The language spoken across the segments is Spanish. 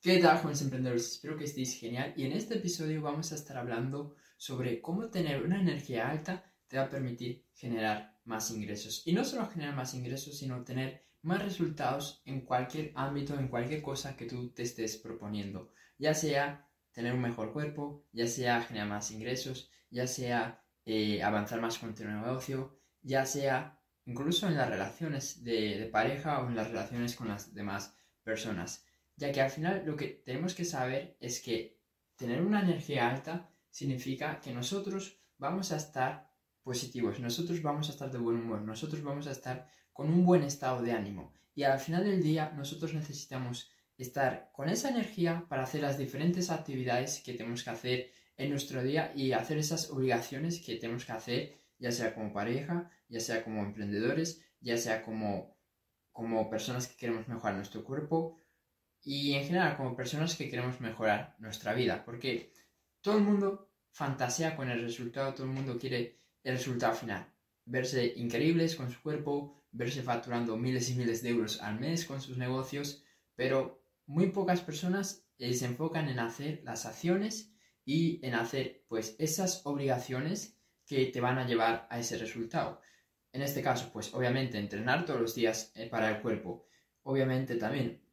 ¿Qué tal, jóvenes emprendedores? Espero que estéis genial y en este episodio vamos a estar hablando sobre cómo tener una energía alta te va a permitir generar más ingresos. Y no solo generar más ingresos, sino tener más resultados en cualquier ámbito, en cualquier cosa que tú te estés proponiendo. Ya sea tener un mejor cuerpo, ya sea generar más ingresos, ya sea eh, avanzar más con tu negocio, ya sea incluso en las relaciones de pareja o en las relaciones con las demás personas ya que al final lo que tenemos que saber es que tener una energía alta significa que nosotros vamos a estar positivos, nosotros vamos a estar de buen humor, nosotros vamos a estar con un buen estado de ánimo. Y al final del día nosotros necesitamos estar con esa energía para hacer las diferentes actividades que tenemos que hacer en nuestro día y hacer esas obligaciones que tenemos que hacer, ya sea como pareja, ya sea como emprendedores, ya sea como, como personas que queremos mejorar nuestro cuerpo, y en general como personas que queremos mejorar nuestra vida, porque todo el mundo fantasea con el resultado, todo el mundo quiere el resultado final, verse increíbles con su cuerpo, verse facturando miles y miles de euros al mes con sus negocios, pero muy pocas personas eh, se enfocan en hacer las acciones y en hacer pues esas obligaciones que te van a llevar a ese resultado. En este caso, pues obviamente entrenar todos los días eh, para el cuerpo. Obviamente también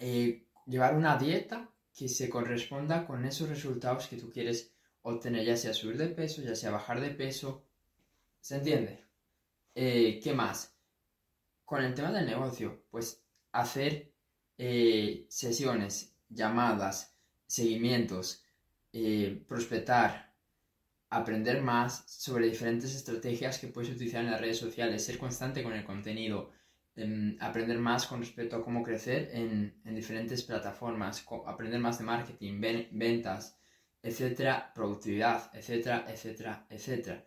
eh, llevar una dieta que se corresponda con esos resultados que tú quieres obtener, ya sea subir de peso, ya sea bajar de peso. ¿Se entiende? Eh, ¿Qué más? Con el tema del negocio, pues hacer eh, sesiones, llamadas, seguimientos, prospectar, aprender más sobre diferentes estrategias que puedes utilizar en las redes sociales, ser constante con el contenido, aprender más con respecto a cómo crecer en, diferentes plataformas, aprender más de marketing, ventas, etcétera, productividad, etcétera, etcétera, etcétera.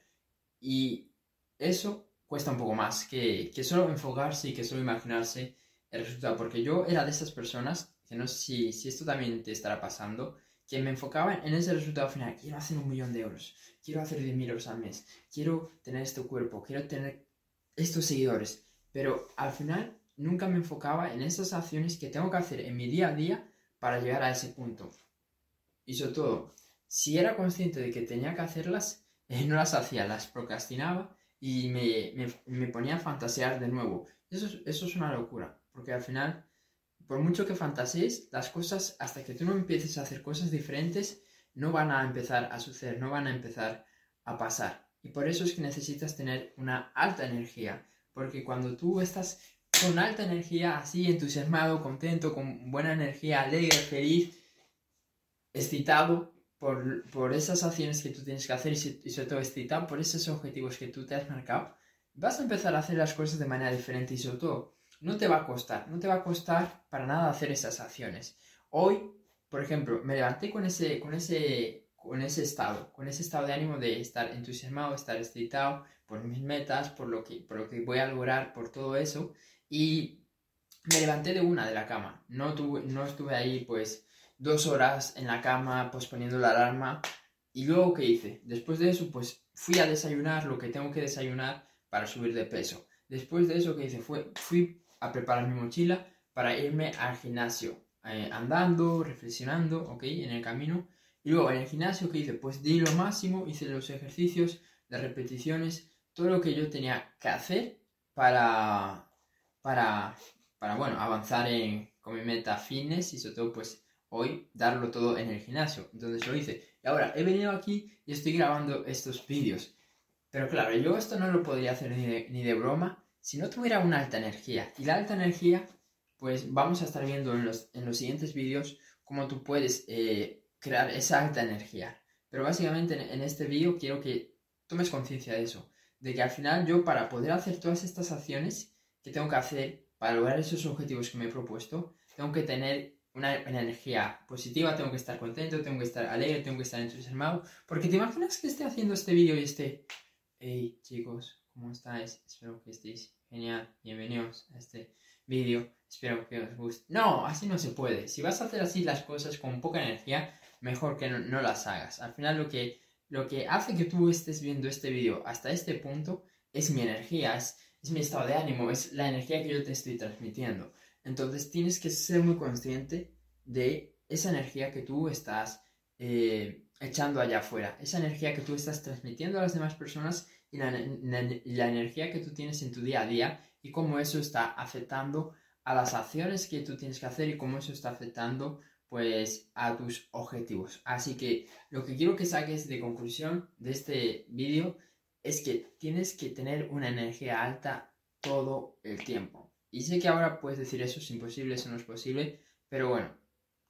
Y eso cuesta un poco más que, que solo enfocarse y que solo imaginarse el resultado, porque yo era de esas personas, que no sé si, si esto también te estará pasando, que me enfocaba en ese resultado final. Quiero hacer un millón de euros, quiero hacer 10.000 euros al mes, quiero tener este cuerpo, quiero tener estos seguidores. Pero al final nunca me enfocaba en esas acciones que tengo que hacer en mi día a día para llegar a ese punto. Y sobre todo, si era consciente de que tenía que hacerlas, eh, no las hacía, las procrastinaba y me, ponía a fantasear de nuevo. Eso es, eso es una locura, porque al final, por mucho que fantasees, las cosas, hasta que tú no empieces a hacer cosas diferentes, no van a empezar a suceder, no van a empezar a pasar. Y por eso es que necesitas tener una alta energía, porque cuando tú estás con alta energía, así entusiasmado, contento, con buena energía, alegre, feliz, excitado por, esas acciones que tú tienes que hacer y sobre todo excitado por esos objetivos que tú te has marcado, vas a empezar a hacer las cosas de manera diferente y sobre todo no te va a costar, no te va a costar para nada hacer esas acciones. Hoy, por ejemplo, me levanté con ese, con ese, con ese estado, con ese estado de ánimo de estar entusiasmado, estar excitado, por mis metas, por lo, que, por lo que voy a lograr, por todo eso. Y me levanté de una de la cama. No, tuve, no estuve ahí pues dos horas en la cama posponiendo la alarma. Y luego, ¿qué hice? Después de eso, pues fui a desayunar lo que tengo que desayunar para subir de peso. Después de eso, ¿qué hice? Fue, fui a preparar mi mochila para irme al gimnasio. Eh, andando, reflexionando, ¿ok? En el camino. Y luego en el gimnasio, ¿qué hice? Pues di lo máximo, hice los ejercicios, las repeticiones todo lo que yo tenía que hacer para, para, para bueno, avanzar en, con mi meta fitness y sobre todo, pues, hoy darlo todo en el gimnasio. Entonces lo hice. Y ahora he venido aquí y estoy grabando estos vídeos. Pero claro, yo esto no lo podría hacer ni de, ni de broma si no tuviera una alta energía. Y la alta energía, pues vamos a estar viendo en los, en los siguientes vídeos cómo tú puedes eh, crear esa alta energía. Pero básicamente en, en este vídeo quiero que tomes conciencia de eso de que al final yo para poder hacer todas estas acciones que tengo que hacer para lograr esos objetivos que me he propuesto, tengo que tener una, energía positiva, tengo que estar contento, tengo que estar alegre, tengo que estar entusiasmado, porque te imaginas que esté haciendo este vídeo y esté, hey chicos, ¿cómo estáis? Espero que estéis genial, bienvenidos a este vídeo, espero que os guste. No, así no se puede, si vas a hacer así las cosas con poca energía, mejor que no las hagas. Al final lo que lo que hace que tú estés viendo este vídeo hasta este punto es mi energía, es, mi estado de ánimo, es la energía que yo te estoy transmitiendo. Entonces tienes que ser muy consciente de esa energía que tú estás eh, echando allá afuera, esa energía que tú estás transmitiendo a las demás personas y la, la, energía que tú tienes en tu día a día y cómo eso está afectando a las acciones que tú tienes que hacer y cómo eso está afectando pues a tus objetivos. Así que lo que quiero que saques de conclusión de este vídeo es que tienes que tener una energía alta todo el tiempo. Y sé que ahora puedes decir eso es imposible, eso no es posible, pero bueno,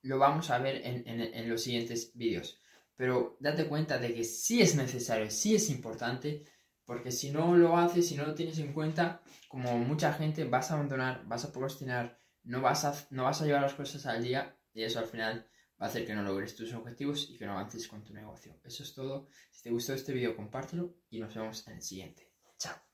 lo vamos a ver en, en los siguientes vídeos. Pero date cuenta de que sí es necesario, sí es importante, porque si no lo haces, si no lo tienes en cuenta, como mucha gente, vas a abandonar, vas a procrastinar, no vas a, no vas a llevar las cosas al día y eso al final va a hacer que no logres tus objetivos y que no avances con tu negocio. Eso es todo. Si te gustó este vídeo, compártelo y nos vemos en el siguiente. Chao.